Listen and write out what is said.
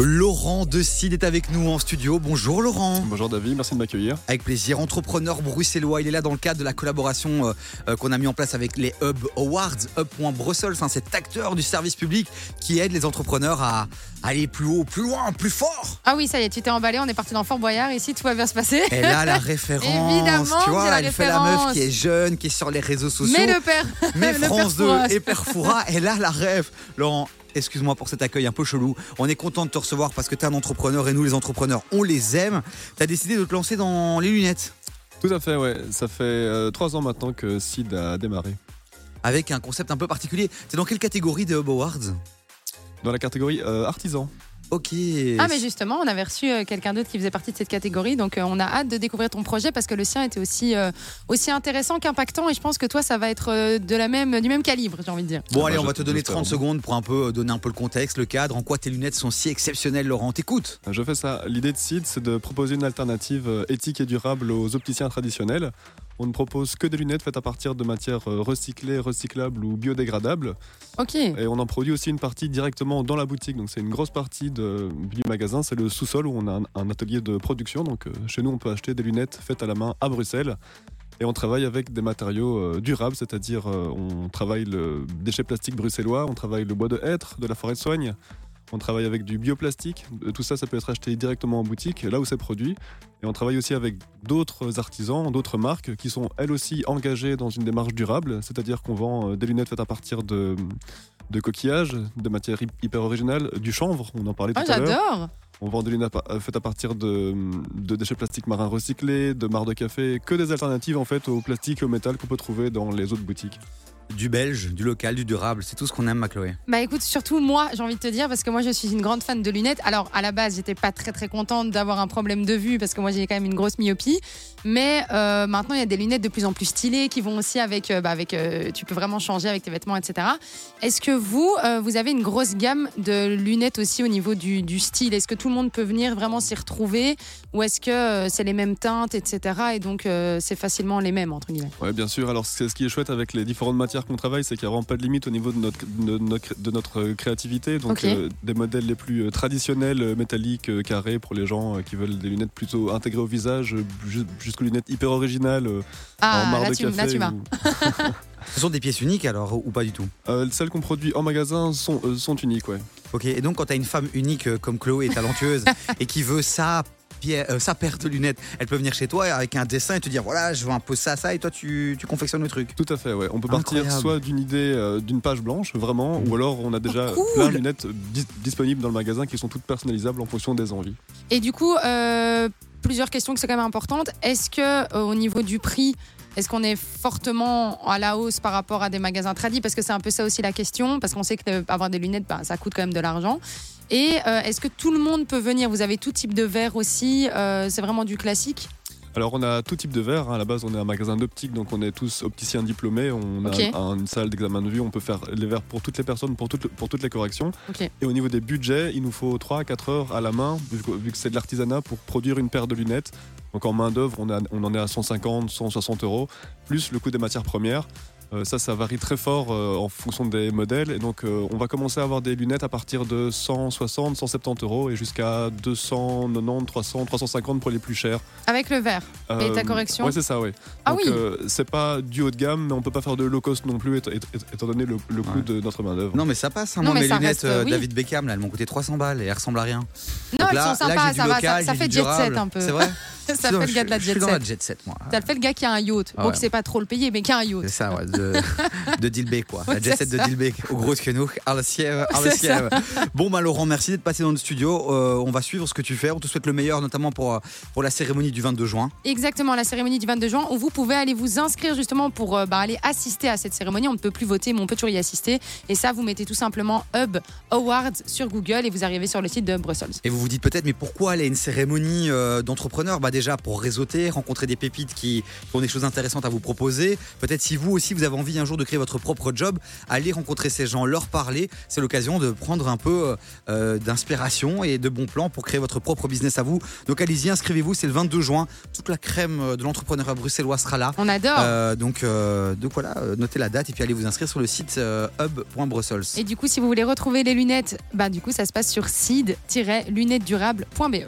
Laurent de Cid est avec nous en studio. Bonjour Laurent. Bonjour David, merci de m'accueillir. Avec plaisir. Entrepreneur bruxellois, il est là dans le cadre de la collaboration euh, euh, qu'on a mis en place avec les Hub Awards, Hub.Brussels, hein, cet acteur du service public qui aide les entrepreneurs à aller plus haut, plus loin, plus fort. Ah oui, ça y est, tu t'es emballé, on est parti dans Fort Boyard, ici tout va bien se passer. Elle a la référence, Évidemment, tu vois, elle fait la meuf qui est jeune, qui est sur les réseaux sociaux. Mais le père, Mais le France 2 père Fouras. et Perfoura, elle a la rêve. Laurent, excuse-moi pour cet accueil un peu chelou. On est content de te recevoir parce que tu es un entrepreneur et nous, les entrepreneurs, on les aime. Tu as décidé de te lancer dans les lunettes Tout à fait, ouais. Ça fait euh, trois ans maintenant que Sid a démarré. avec un concept un peu particulier. Tu es dans quelle catégorie des Hub Awards Dans la catégorie euh, artisan. Ok. Ah mais justement, on avait reçu euh, quelqu'un d'autre qui faisait partie de cette catégorie, donc euh, on a hâte de découvrir ton projet parce que le sien était aussi euh, aussi intéressant qu'impactant et je pense que toi ça va être euh, de la même du même calibre, j'ai envie de dire. Bon, Ah allez, on va te donner j'espère. 30 secondes pour un peu euh, donner un peu le contexte, le cadre, en quoi tes lunettes sont si exceptionnelles, Laurent. T'écoutes Je fais ça. L'idée de Sid, c'est de proposer une alternative éthique et durable aux opticiens traditionnels. On ne propose que des lunettes faites à partir de matières euh, recyclées, recyclables ou biodégradables. Ok. Et on en produit aussi une partie directement dans la boutique. Donc c'est une grosse partie de- du magasin. C'est le sous-sol où on a un, un atelier de production. Donc euh, chez nous, on peut acheter des lunettes faites à la main à Bruxelles. Et on travaille avec des matériaux euh, durables, c'est-à-dire on travaille le déchet plastique bruxellois, on travaille le bois de hêtre de la forêt de soigne, on travaille avec du bioplastique. Tout ça, ça peut être acheté directement en boutique, là où c'est produit. Et on travaille aussi avec d'autres artisans, d'autres marques qui sont elles aussi engagées dans une démarche durable, c'est-à-dire qu'on vend euh, des lunettes faites à partir de, de coquillages, de matières hy- hyper originales, du chanvre, on en parlait tout Ah à l'heure. j'adore. On vend des lunettes euh, faites à partir de, de déchets plastiques marins recyclés, de marc de café, que des alternatives en fait au plastique et au métal qu'on peut trouver dans les autres boutiques. Du belge, du local, du durable, c'est tout ce qu'on aime, ma Chloé. Bah écoute, surtout moi, j'ai envie de te dire, parce que moi je suis une grande fan de lunettes. Alors à la base, j'étais pas très très contente d'avoir un problème de vue, parce que moi j'ai quand même une grosse myopie. Mais euh, maintenant, il y a des lunettes de plus en plus stylées qui vont aussi avec, euh, bah, avec euh, tu peux vraiment changer avec tes vêtements, etc. Est-ce que vous, euh, vous avez une grosse gamme de lunettes aussi au niveau du, du style? Est-ce que tout le monde peut venir vraiment s'y retrouver? Ou est-ce que euh, c'est les mêmes teintes, etc. Et donc euh, c'est facilement les mêmes, entre guillemets? Ouais, bien sûr. Alors, c'est ce qui est chouette avec les différentes matières qu'on travaille, c'est qu'il n'y a vraiment pas de limite au niveau de notre, de notre, de notre créativité. Donc, euh, des modèles les plus euh, traditionnels, euh, métalliques, carrés, pour les gens qui veulent des lunettes plutôt intégrées au visage, ju- jusqu'aux lunettes hyper originales, euh, en Ah, marc là de tu, café. là tu vas. ou- Ce sont des pièces uniques alors, ou pas du tout? Euh, celles qu'on produit en magasin sont, euh, sont uniques, ouais. Ok, et donc quand tu as une femme unique comme Chloé, talentueuse, et qui veut sa, euh, sa paire de lunettes, elle peut venir chez toi avec un dessin et te dire voilà, je veux un peu ça, ça, et toi tu, tu confectionnes le truc. Tout à fait, ouais. On peut partir Incroyable. soit d'une idée, euh, d'une page blanche, vraiment, ou alors on a déjà Oh, cool. plein de lunettes dis- disponibles dans le magasin qui sont toutes personnalisables en fonction des envies. Et du coup, euh, plusieurs questions qui sont quand même importantes. Est-ce que euh, au niveau du prix, est-ce qu'on est fortement à la hausse par rapport à des magasins tradis? Parce que c'est un peu ça aussi la question, parce qu'on sait que avoir des lunettes, bah, ça coûte quand même de l'argent. Et euh, est-ce que tout le monde peut venir? Vous avez tout type de verre aussi euh, C'est vraiment du classique? Alors on a tout type de verres. hein. À la base, on est un magasin d'optique, donc on est tous opticiens diplômés. On a une salle d'examen de vue. On peut faire les verres pour toutes les personnes, pour toutes, pour toutes les corrections. Et au niveau des budgets, il nous faut 3 à 4 heures à la main, vu que c'est de l'artisanat, pour produire une paire de lunettes. Donc en main d'œuvre, on, en est à 150, 160 euros, plus le coût des matières premières. Euh, ça, ça varie très fort euh, en fonction des modèles. Et donc, euh, on va commencer à avoir des lunettes à partir de 160, 170 euros et jusqu'à 290, 300, 350 pour les plus chers. Avec le verre. Et ta correction Ouais, c'est ça, oui. Ah Donc, oui. euh, c'est pas du haut de gamme, mais on peut pas faire de low cost non plus, étant, donné le, le coût Ouais. de notre main-d'œuvre. Non, mais ça passe, hein. Non, moi mais mes ça lunettes reste, oui. David Beckham, là, elles m'ont coûté 300 balles et elles ressemblent à rien. Non, Donc elles là, sont sympas, ça, va, ça, ça fait du jet durable. set un peu. C'est vrai ça fait le gars de la je, jet suis dans la set. jet set, moi. Ça fait le gars qui a un yacht. Ah Bon, ouais. qui sait pas trop le payer, mais qui a un yacht. C'est ça, ouais, de, de Dilbeek, quoi. La jet set de. Dilbeek, au gros que nous, à la siève, à la C'est siève. Bon, bah, Laurent, merci d'être passé dans le studio. Euh, on va suivre ce que tu fais. On te souhaite le meilleur, notamment pour, euh, pour la cérémonie du 22 juin. Exactement, la cérémonie du 22 juin, où vous pouvez aller vous inscrire justement pour euh, bah, aller assister à cette cérémonie. On ne peut plus voter, mais on peut toujours y assister. Et ça, vous mettez tout simplement Hub Awards sur Google et vous arrivez sur le site de Brussels. Et vous vous dites peut-être, mais pourquoi aller à une cérémonie euh, d'entrepreneurs? Bah, déjà pour réseauter, rencontrer des pépites qui, qui ont des choses intéressantes à vous proposer. Peut-être si vous aussi vous avez envie un jour de créer votre propre job, allez rencontrer ces gens, leur parler. C'est l'occasion de prendre un peu euh, d'inspiration et de bons plans pour créer votre propre business à vous. Donc allez-y, inscrivez-vous, c'est le 22 juin. Toute la crème de l'entrepreneuriat bruxellois sera là. On adore. Euh, donc, euh, donc voilà, euh, notez la date et puis allez vous inscrire sur le site euh, hub.brussels. Et du coup, si vous voulez retrouver les lunettes, bah du coup, ça se passe sur seed-lunettesdurables.be.